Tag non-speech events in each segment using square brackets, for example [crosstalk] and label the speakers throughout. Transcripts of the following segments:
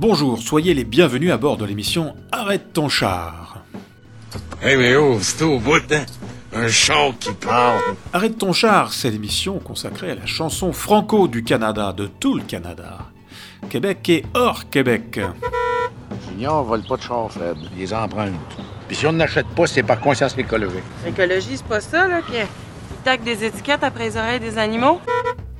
Speaker 1: Bonjour, soyez les bienvenus à bord de l'émission Arrête ton char.
Speaker 2: Hey, mais oh, c'est au bout, hein? Un char qui parle.
Speaker 1: Arrête ton char, c'est l'émission consacrée à la chanson franco du Canada, de tout le Canada. Québec et hors Québec.
Speaker 3: Junior vole pas de char, Fred. Il les emprunte. Puis si on n'achète pas, c'est par conscience écologique.
Speaker 4: L'écologie, c'est pas ça, là, qui tac des étiquettes après les oreilles des animaux?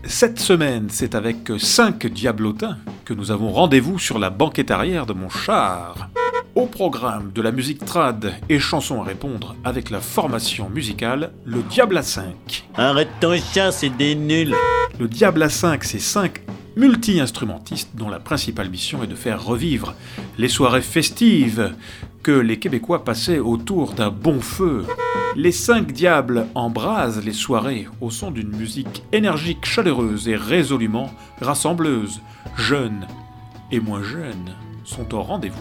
Speaker 1: Cette semaine, c'est avec cinq diablotins que nous avons rendez-vous sur la banquette arrière de mon char. Au programme de la musique trad et chansons à répondre avec la formation musicale Le Diable à 5.
Speaker 5: Arrête ton char, c'est des nuls.
Speaker 1: Le Diable à 5, c'est 5 multi-instrumentistes dont la principale mission est de faire revivre les soirées festives que les Québécois passaient autour d'un bon feu. Les cinq diables embrasent les soirées au son d'une musique énergique, chaleureuse et résolument rassembleuse. Jeunes et moins jeunes sont au rendez-vous.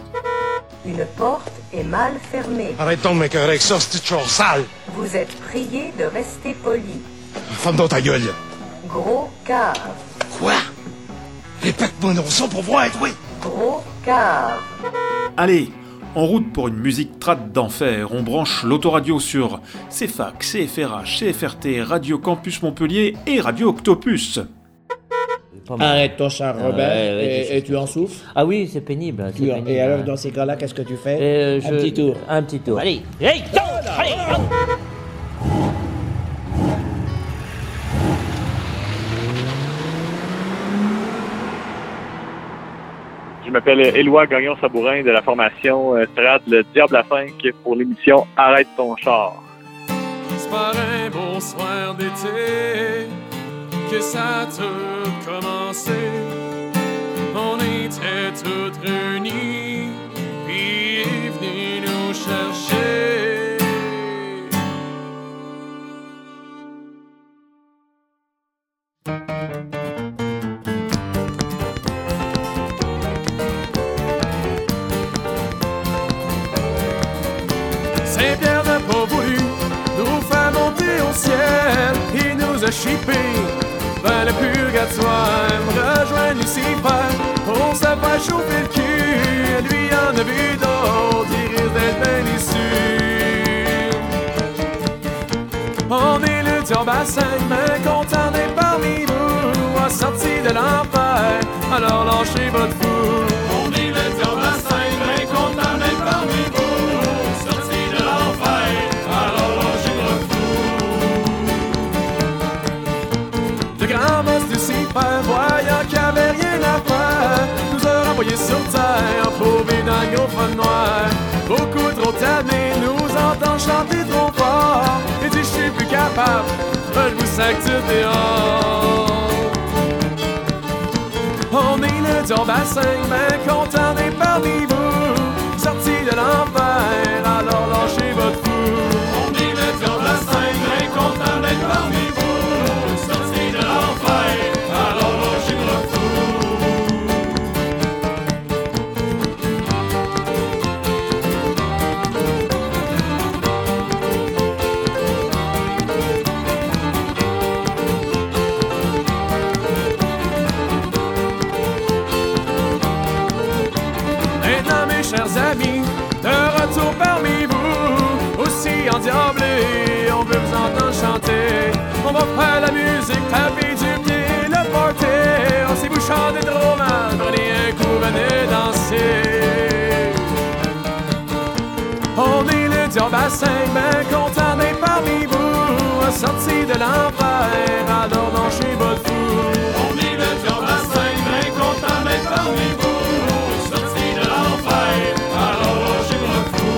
Speaker 6: Une porte est mal fermée.
Speaker 2: Arrêtons de m'écœurer avec ça, c'est toujours sale.
Speaker 6: Vous êtes prié de rester poli.
Speaker 2: Femme dans ta gueule.
Speaker 6: Gros cave.
Speaker 2: Quoi? Répète-moi non ça pour voir, oui.
Speaker 6: Gros cave.
Speaker 1: Allez, en route pour une musique trad d'enfer, on branche l'autoradio sur CFAC, CFRH, CFRT, Radio Campus Montpellier et Radio Octopus.
Speaker 7: Arrête ton char,
Speaker 5: Ah,
Speaker 7: Robert,
Speaker 5: ouais,
Speaker 7: et, tu en souffres.
Speaker 5: Ah oui, c'est pénible.
Speaker 7: et alors, dans ces cas-là, qu'est-ce que tu fais
Speaker 5: Euh,
Speaker 7: Un
Speaker 5: je-
Speaker 7: petit tour.
Speaker 5: Un petit tour. Allez, hey, go, allez,
Speaker 8: m'appelle Éloi Gagnon-Sabourin de la formation euh, Trad Le Diable à 5 pour l'émission Arrête ton char.
Speaker 9: C'est par un bon soir d'été que ça a tout commencé. On était tous réunis, Il nous a chippés vers le purgatoire. Rejoindre Lucifer pour se faire chauffer le cul. Lui en a vu d'autres, il risque d'être bien issu. On est le diable à mains, content d'être parmi vous, assorti de l'enfer. Alors lâchez votre fou. Beaucoup trop tanné, nous entend chanter trop fort. Et dit, je suis plus capable, je vous sac du dehors. On est le diable à cinq mains, content d'être parmi vous, sorti de l'enfer, alors lâchez La musique, taper du pied, le party. Si vous chantez trop mal, prenez un coup, venez danser. On est le diable à cinq mains, content d'être parmi vous, sorti de l'enfer, alors votre fou. On est le diable à cinq mains, content d'être parmi vous, sorti de l'enfer, alors lâchez votre fou.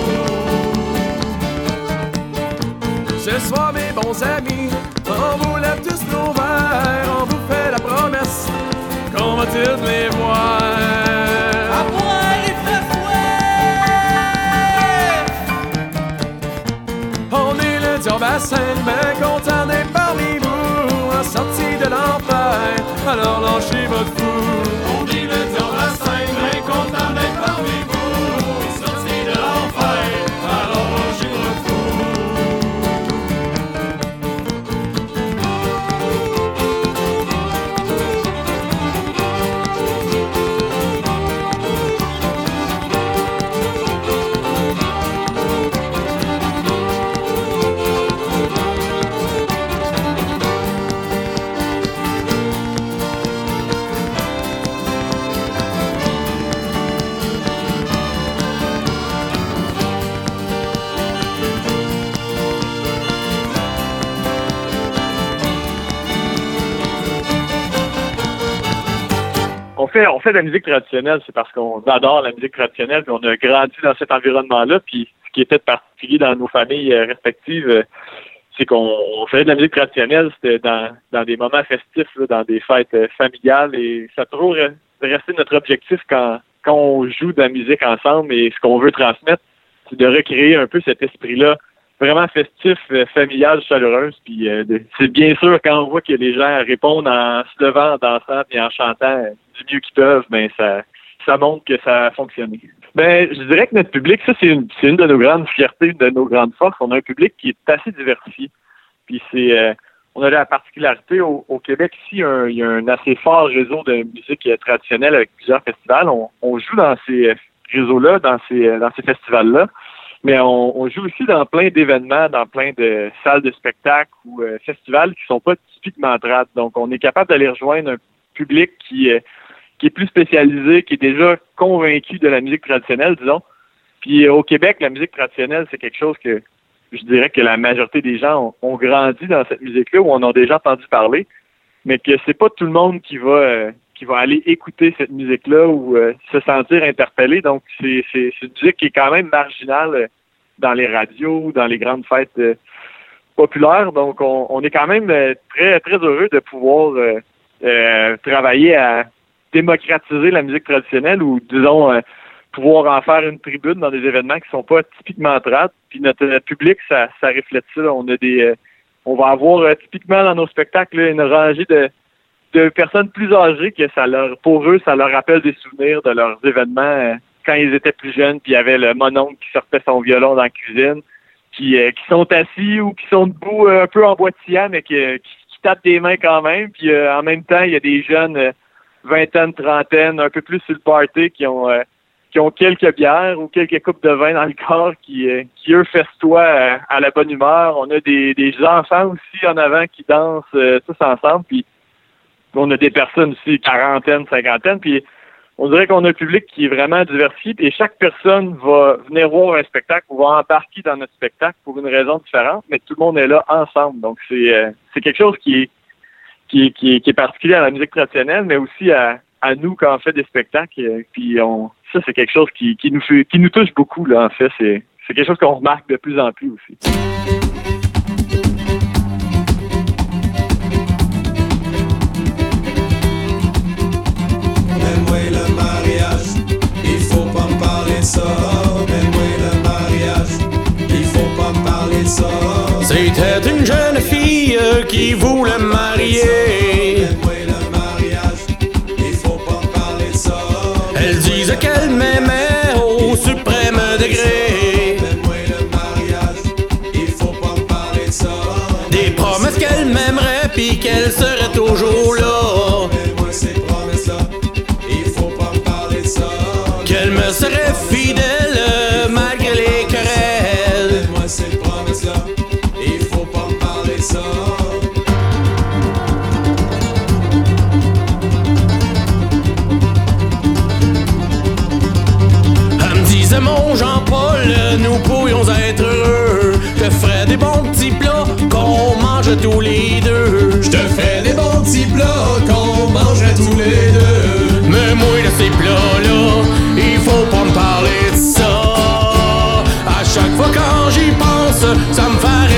Speaker 9: Ce soir, mes bons amis, vous lève tous nos verres, on vous fait la promesse qu'on va tous les voir. À On est le diable à content d'être parmi vous, sorti de l'enfer, alors lâchez votre fou. On est le diable à mains, content d'être parmi vous,
Speaker 8: fait, on fait de la musique traditionnelle, c'est parce qu'on adore la musique traditionnelle, puis on a grandi dans cet environnement-là, puis ce qui était particulier dans nos familles euh, respectives, euh, c'est qu'on on faisait de la musique traditionnelle, c'était dans, dans des moments festifs, là, dans des fêtes euh, familiales, et ça a toujours resté notre objectif quand, quand on joue de la musique ensemble, et ce qu'on veut transmettre, c'est de recréer un peu cet esprit-là vraiment festif, euh, familial, chaleureuse. Puis euh, c'est bien sûr quand on voit que les gens répondent en se levant, en dansant et en chantant euh, du mieux qu'ils peuvent, ben ça ça montre que ça a fonctionné. Ben, je dirais que notre public, ça c'est une, une de nos grandes fiertés, une de nos grandes forces. On a un public qui est assez diversifié. Puis c'est euh, on a la particularité au, Québec ici, un- il y a un assez fort réseau de musique euh, traditionnelle avec plusieurs festivals. On, on joue dans ces réseaux-là, dans ces dans ces festivals-là. Mais on, on joue aussi dans plein d'événements, dans plein de salles de spectacle ou euh, festivals qui sont pas typiquement trad. Donc, on est capable d'aller rejoindre un public qui, euh, qui est plus spécialisé, qui est déjà convaincu de la musique traditionnelle, disons. Puis euh, au Québec, la musique traditionnelle, c'est quelque chose que je dirais que la majorité des gens ont, ont grandi dans cette musique-là ou en ont déjà entendu parler, mais que c'est pas tout le monde qui va euh, qui va aller écouter cette musique-là ou euh, se sentir interpellé. Donc, c'est une musique qui est quand même marginale euh, dans les radios, dans les grandes fêtes euh, populaires. Donc, on, est quand même très, très heureux de pouvoir travailler à démocratiser la musique traditionnelle ou, disons, pouvoir en faire une tribune dans des événements qui sont pas typiquement trad. Puis notre public, ça, ça reflète ça. On a des on va avoir typiquement dans nos spectacles une rangée de, de personnes plus âgées que ça leur pour eux, ça leur rappelle des souvenirs de leurs événements euh, quand ils étaient plus jeunes, puis il y avait le mononcle qui sortait son violon dans la cuisine, qui, euh, qui sont assis ou qui sont debout euh, un peu en boitillant, mais qui, qui, qui tapent des mains quand même. Puis euh, en même temps, il y a des jeunes vingtaine, trentaine, un peu plus sur le party, qui ont qui ont quelques bières ou quelques coupes de vin dans le corps, qui, qui eux festoient à la bonne humeur. On a des, des enfants aussi en avant qui dansent tous ensemble, puis on a des personnes aussi, quarantaine, cinquantaine, puis on dirait qu'on a un public qui est vraiment diversifié, et chaque personne va venir voir un spectacle ou va embarquer dans notre spectacle pour une raison différente, mais tout le monde est là ensemble. Donc c'est euh, quelque chose qui est qui, est- qui, est- particulier à la musique traditionnelle, mais aussi à, à nous quand on fait des spectacles. euh, Puis ça, c'est quelque chose qui, qui nous fait, qui nous touche beaucoup, là, en fait. C'est quelque chose qu'on remarque de plus en plus aussi.
Speaker 10: C'était une jeune fille qui voulait marier. Elle disait qu'elle m'aimait au suprême degré. Des promesses qu'elle m'aimerait puis qu'elle serait te ferais des bons petits plats qu'on mange tous les deux.
Speaker 9: Je te ferai des bons petits plats qu'on mangerait tous les deux.
Speaker 10: Mais moi de ces plats-là, il faut pas me parler de ça. À chaque fois quand j'y pense, ça me fait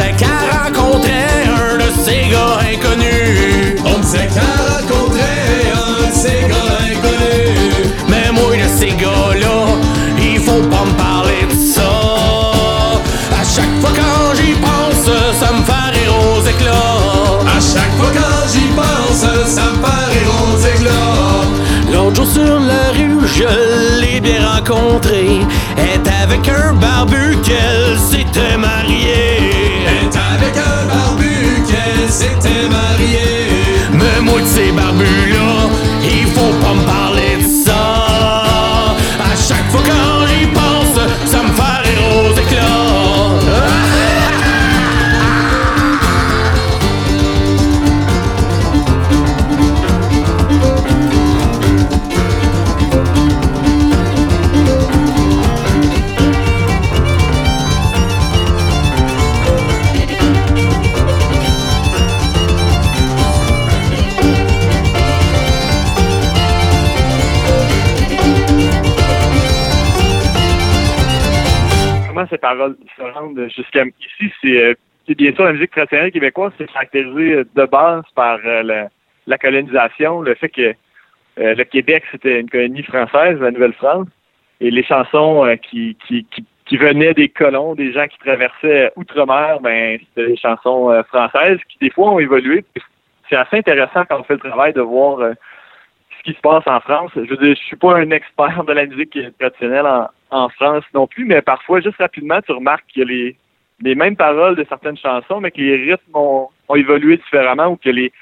Speaker 10: disait qu'elle rencontrait un de ces gars inconnus.
Speaker 9: On me disait qu'elle rencontrait un de ces gars inconnus.
Speaker 10: Mais moi de ces gars-là, il faut pas me parler de ça. À chaque fois quand j'y pense, ça me fait rire aux éclats.
Speaker 9: À chaque fois quand j'y pense, ça me fait rire aux éclats.
Speaker 10: L'autre jour sur la rue, je l'ai bien rencontrée. Est avec un barbu qu'elle s'était mariée. S'était mariée. Mais moi ces
Speaker 8: paroles se rendent jusqu'à ici, c'est euh, c'est bien sûr la musique traditionnelle québécoise, c'est caractérisé euh, de base par euh, la, colonisation, le fait que le Québec c'était une colonie française, la Nouvelle-France, et les chansons qui, qui, qui, qui venaient des colons, des gens qui traversaient outre-mer, ben c'était des chansons françaises qui des fois ont évolué. C'est assez intéressant quand on fait le travail de voir ce qui se passe en France. Je veux dire, je suis pas un expert de la musique traditionnelle en, France non plus, mais parfois, juste rapidement, tu remarques qu'il y a les, mêmes paroles de certaines chansons, mais que les rythmes ont, évolué différemment ou que les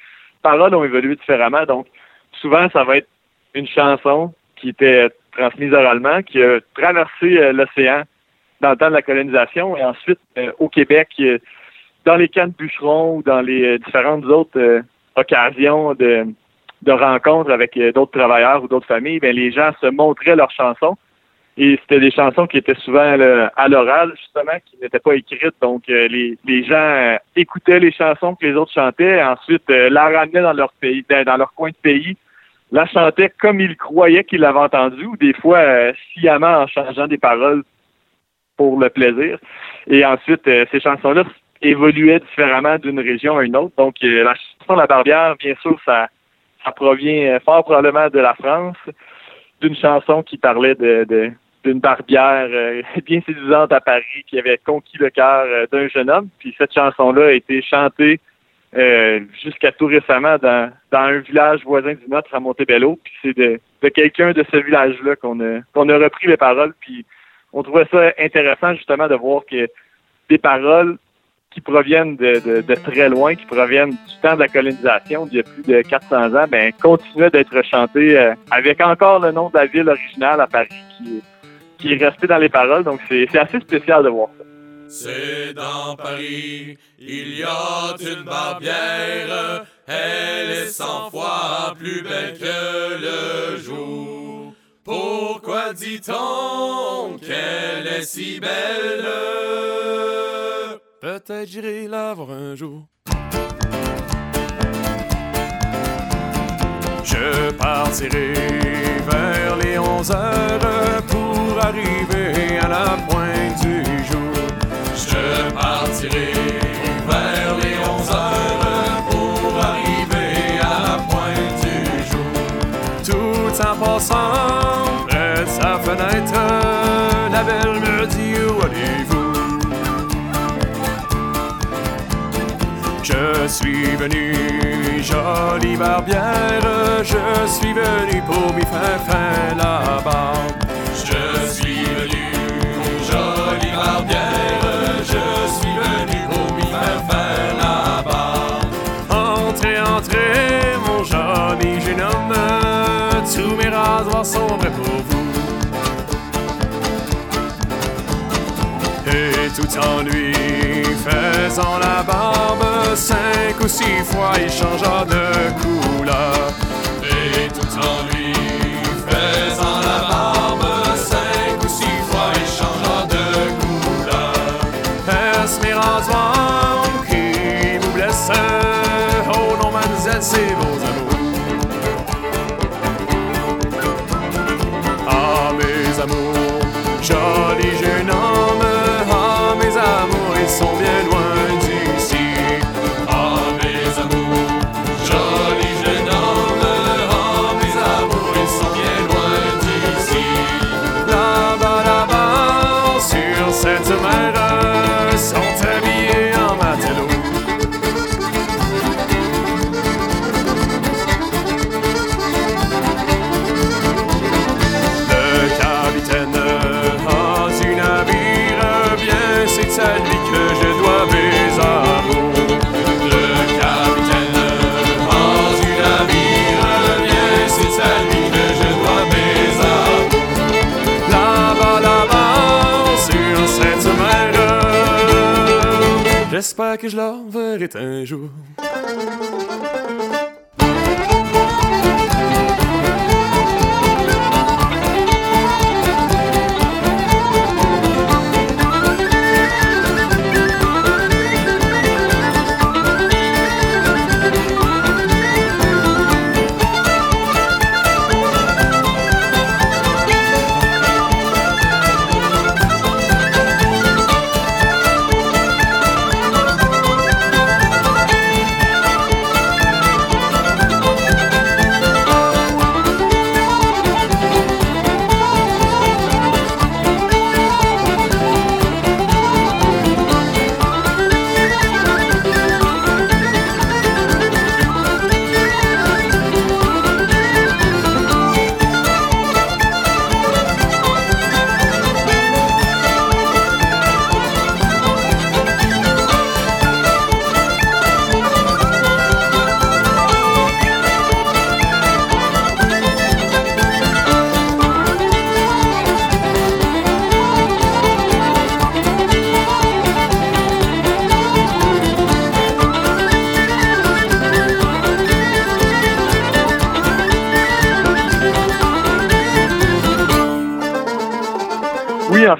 Speaker 8: paroles ont évolué différemment. Donc, souvent, ça va être une chanson qui était transmise oralement, qui a traversé euh, l'océan dans le temps de la colonisation, et ensuite, euh, au Québec, euh, dans les camps de bûcherons ou dans les différentes autres occasions de, de rencontres avec euh, d'autres travailleurs ou d'autres familles, ben, les gens se montraient leurs chansons. Et c'était des chansons qui étaient souvent à l'oral, justement, qui n'étaient pas écrites. Donc, euh, les, les gens euh, écoutaient les chansons que les autres chantaient, ensuite la ramenaient dans leur pays, dans, dans leur coin de pays, la chantaient comme ils croyaient qu'ils l'avaient entendu, ou des fois sciemment en changeant des paroles pour le plaisir. Et ensuite, ces chansons-là évoluaient différemment d'une région à une autre. Donc, la chanson La Barbière, bien sûr, ça, ça provient euh, fort probablement de la France, d'une chanson qui parlait d'une barbière euh, [laughs] bien séduisante à Paris qui avait conquis le cœur euh, d'un jeune homme. Puis cette chanson-là a été chantée jusqu'à tout récemment dans, un village voisin du nôtre à Montebello. Puis c'est de, de quelqu'un de ce village-là qu'on a, qu'on a repris les paroles. Puis on trouvait ça intéressant justement de voir que des paroles qui proviennent de, très loin, qui proviennent du temps de la colonisation, d'il y a plus de 400 ans, ben, continuaient d'être chantées euh, avec encore le nom de la ville originale à Paris qui, qui est resté dans les paroles. Donc, c'est c'est assez spécial de voir ça.
Speaker 10: C'est dans Paris, il y a une barbière, elle est cent fois plus belle que le jour. Pourquoi dit-on qu'elle est si belle?
Speaker 9: Peut-être j'irai la voir un jour. Je partirai vers les 11 heures pour arriver à la pointe du jour.
Speaker 10: Je partirai vers les 11 heures pour arriver à la pointe du jour.
Speaker 9: Tout en passant près de sa fenêtre, la belle suis venu, jolie barbière, je suis venu pour faire faire la barbe.
Speaker 10: Je suis venu, jolie barbière, je suis venu pour faire faire la barbe.
Speaker 9: Entrez, entrez, mon joli jeune homme, tous mes rasoirs sont prêts pour vous. Lui faisant la barbe, cinq ou six fois il changea de couleur.
Speaker 10: Et tout en lui faisant la barbe, cinq ou six fois il changea de couleur.
Speaker 9: Rasoirs qui vous blessent? Oh non, mademoiselle, c'est vos amours. Ah, mes amours, que je la verrai un jour.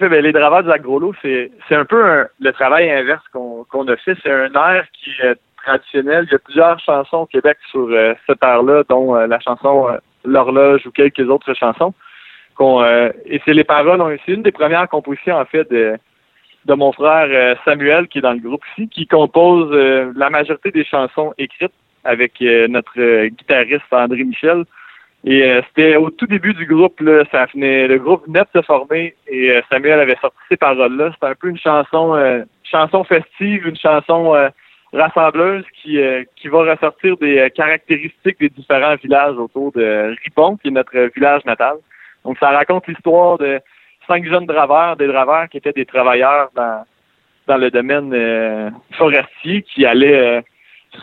Speaker 8: Ben, les draveurs du lac Gros-Lot, c'est c'est un peu le travail inverse qu'on a fait. C'est un air qui est traditionnel. Il y a plusieurs chansons au Québec sur euh, cet air-là, dont euh, la chanson euh, L'horloge ou quelques autres chansons. et c'est les paroles, ont- c'est une des premières compositions, en fait, de, de mon frère Samuel, qui est dans le groupe ici, qui compose la majorité des chansons écrites avec notre guitariste André Michel. Et euh, c'était au tout début du groupe, là, ça venait, le groupe venait de se former et euh, Samuel avait sorti ces paroles-là. C'était un peu une chanson, euh, chanson festive, une chanson euh, rassembleuse qui, euh, qui va ressortir des euh, caractéristiques des différents villages autour de Ripon, qui est notre village natal. Donc ça raconte l'histoire de cinq jeunes draveurs, des draveurs qui étaient des travailleurs dans, dans le domaine forestier, qui allaient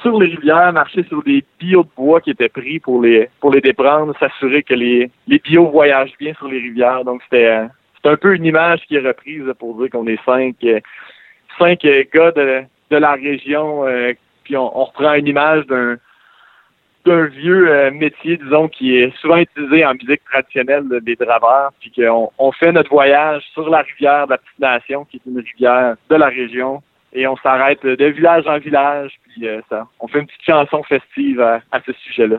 Speaker 8: sur les rivières, marcher sur des billots de bois qui étaient pris pour les pour les déprendre, s'assurer que les, les billots voyagent bien sur les rivières. Donc c'était euh, c'est un peu une image qui est reprise pour dire qu'on est cinq euh, cinq euh, gars de, de la région, euh, puis on, on reprend une image d'un d'un vieux métier, disons, qui est souvent utilisé en musique traditionnelle des draveurs, puis qu'on on fait notre voyage sur la rivière de la Petite Nation, qui est une rivière de la région, et on s'arrête euh, de village en village, puis euh, ça, on fait une petite chanson festive à, ce sujet-là.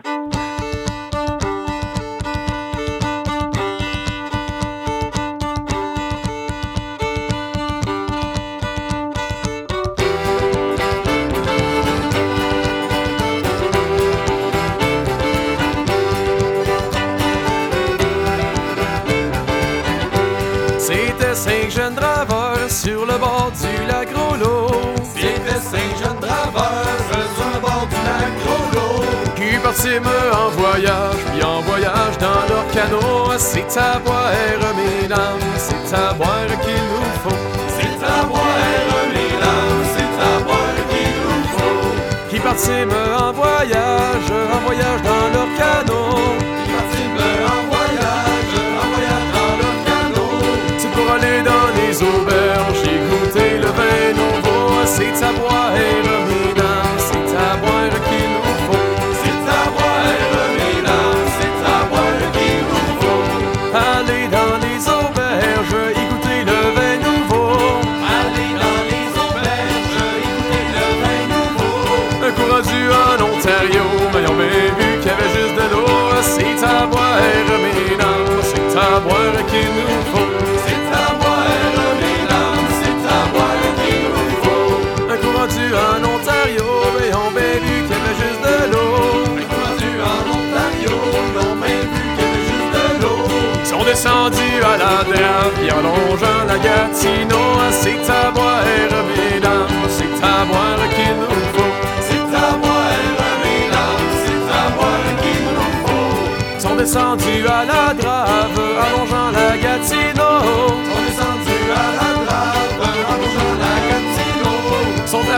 Speaker 9: C'était cinq jeunes draveurs sur le bord du lac Gros-Lot. Qui partîmes en voyage, puis en voyage dans leur canot. C'est à boire, mesdames, c'est à boire qu'il nous faut. C'est à boire, mesdames, c'est à boire qu'il nous faut. Qui partîmes en voyage, en voyage dans leur canot. Qui partîmes en voyage, en voyage dans leur canot. C'est pour aller dans les auberges, écouter le vin nouveau. C'est à boire,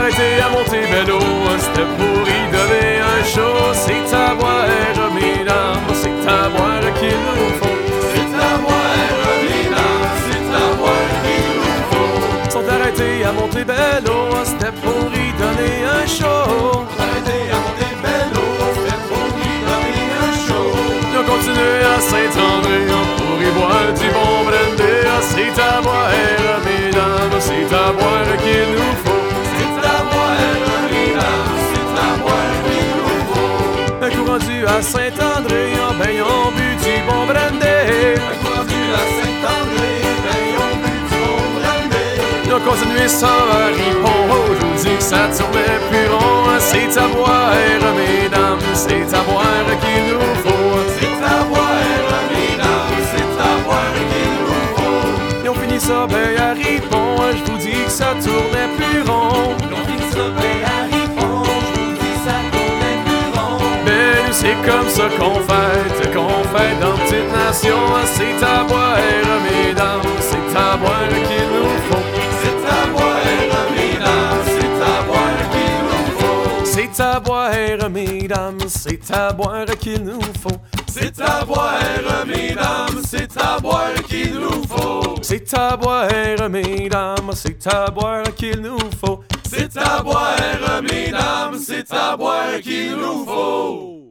Speaker 9: Arrêtés à Montebello, c'était pour y donner un show. C'est à boire, mesdames, c'est à boire qu'il nous faut. C'est à boire, mesdames, c'est à boire qu'il nous faut. Sont arrêtés à Montebello, c'était pour y chaud. Arrêtez à monter vélo, vos nuits, donnez un show. Continuons à Saint-André pour y boire du bon brandy. C'est à boire, mesdames, c'est à boire à Saint-André, en ben bu du bon brandy. Rendu à Saint-André, ben du bon brandy. Nous continuons ça à Ripon, oh, je vous dis que ça tournait plus rond. C'est à boire, mesdames, c'est à boire qu'il nous faut. C'est à boire, mesdames, c'est à boire qu'il nous faut. Et on finit ça ben à Ripon, je vous dis que ça tournait plus rond. Et on finit ça ben c'est comme ça qu'on fête, qu'on fête dans petite nation. Ah, C'est à boire, mesdames, c'est à boire qu'il nous faut. C'est à boire, mesdames, c'est à boire qu'il nous faut. C'est à boire, mesdames, c'est à boire qu'il nous faut. C'est à boire, mesdames, c'est à boire qu'il nous faut. C'est à boire, mesdames, c'est à boire qu'il nous faut. C'est à boire, mesdames, c'est à boire qu'il nous faut.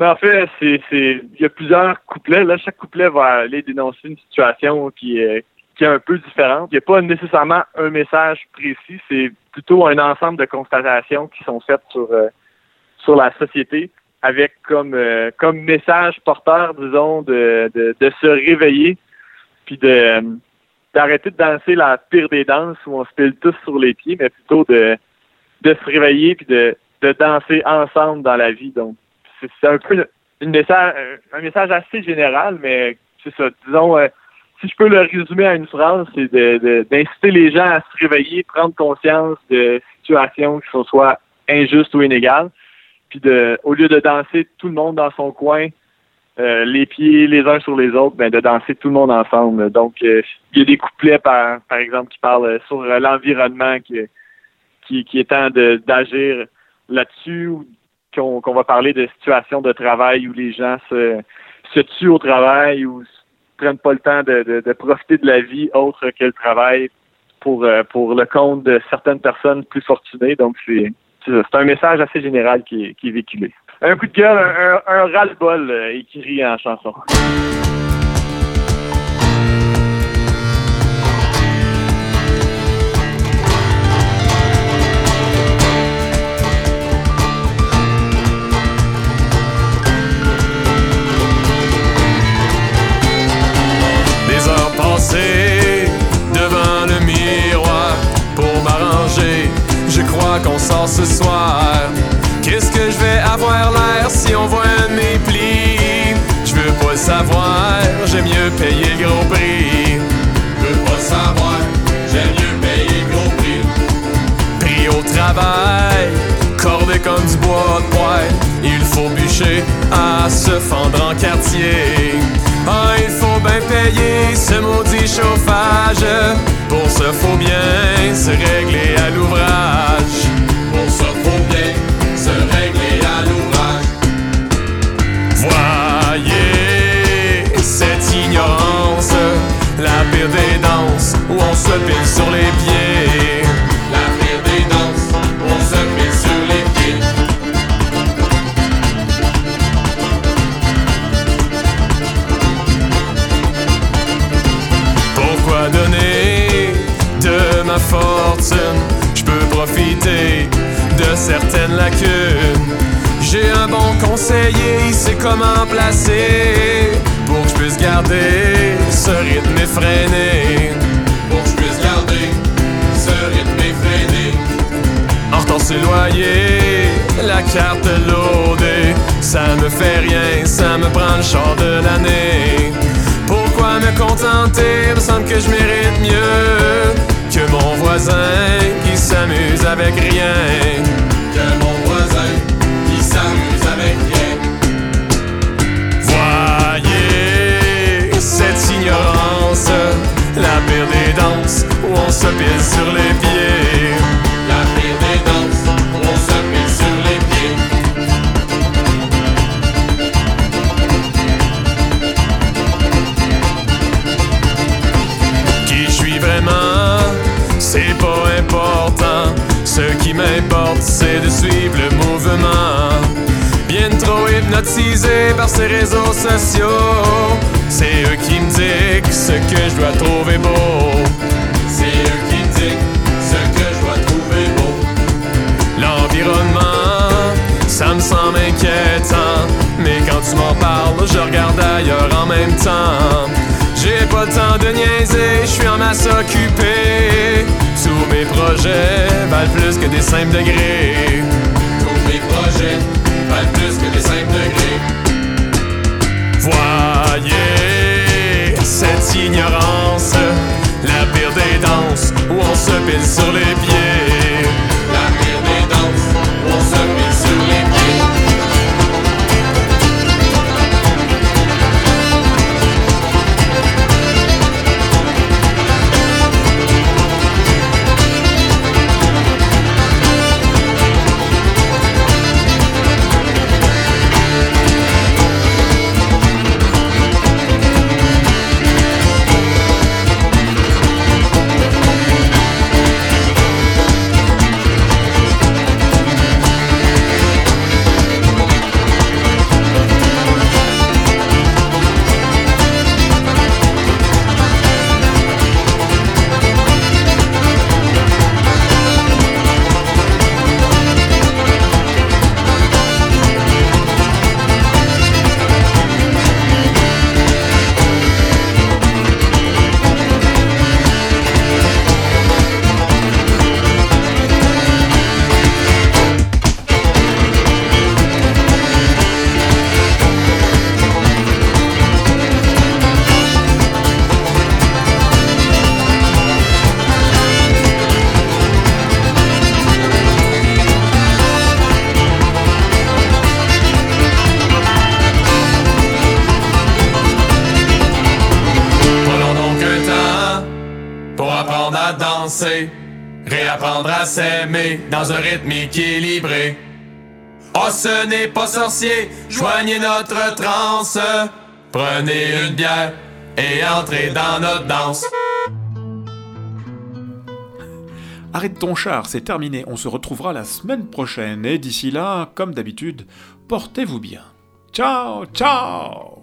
Speaker 9: Ben, en fait, c'est, il y a plusieurs couplets. Là, chaque couplet va aller dénoncer une situation qui est, qui est un peu différente. Il n'y a pas nécessairement un message précis. C'est plutôt un ensemble de constatations qui sont faites sur, euh, sur la société avec comme, euh, comme message porteur, disons, de, de, de se réveiller puis de, d'arrêter de danser la pire des danses où on se pile tous sur les pieds, mais plutôt de, de se réveiller puis de, de danser ensemble dans la vie. Donc, c'est un peu message, un message assez général, mais c'est ça. Disons, euh, si je peux le résumer à une phrase, c'est d'inciter les gens à se réveiller, prendre conscience de situations qui sont soit injustes ou inégales, puis de, au lieu de danser tout le monde dans son coin, euh, les pieds les uns sur les autres, ben de danser tout le monde ensemble. Donc, euh, il y a des couplets, par, par exemple, qui parlent euh, sur euh, l'environnement, qui, qui, qui est temps d'agir là-dessus, ou qu'on va parler de situations de travail où les gens se, se tuent au travail ou prennent pas le temps de, de, de profiter de la vie autre que le travail pour, euh, pour le compte de certaines personnes plus fortunées. Donc, c'est un message assez général qui est, qui est véhiculé. Un coup de gueule, un, un, ras-le-bol euh, écrit en chanson. Ce. Qu'est-ce que je vais avoir l'air si on voit un de mes plis? Je veux pas savoir, j'aime mieux payer gros prix. Je veux pas savoir, j'aime mieux payer gros prix. Pris au travail, cordé comme du bois de poêle. Il faut bûcher à se fendre en quartier. Ah, il faut bien payer ce maudit chauffage. Pour ça, faut bien se régler à l'ouvrage. Certaines lacunes. J'ai un bon conseiller, il sait comment placer pour que je puisse garder ce rythme effréné. Pour que je puisse garder ce rythme effréné. Hortense loyer, la carte loadée, ça me fait rien, ça me prend le char de l'année. Pourquoi me contenter, me semble que je mérite mieux que mon voisin qui s'amuse avec rien. La pire des danses où on se pile sur les pieds. La pire des danses où on se pile sur les pieds. Qui je suis vraiment, c'est pas important. Ce qui m'importe, c'est de suivre le mouvement. Bien trop hypnotisé par ces réseaux sociaux. C'est eux qui me dictent ce que je dois trouver beau. C'est eux qui me dictent ce que je dois trouver beau. L'environnement, ça me semble inquiétant. Mais quand tu m'en parles, je regarde ailleurs en même temps. J'ai pas le temps de niaiser, je suis en masse occupé. Tous mes projets valent plus que des simples degrés. Tous mes projets valent plus que des simples degrés. Voyez cette ignorance, la pire des danses où on se pile sur les pieds. S'aimer dans un rythme équilibré. Oh, ce n'est pas sorcier, joignez notre transe. Prenez une bière et entrez dans notre danse.
Speaker 1: Arrête ton char, c'est terminé. On se retrouvera la semaine prochaine. Et d'ici là, comme d'habitude, portez-vous bien. Ciao, ciao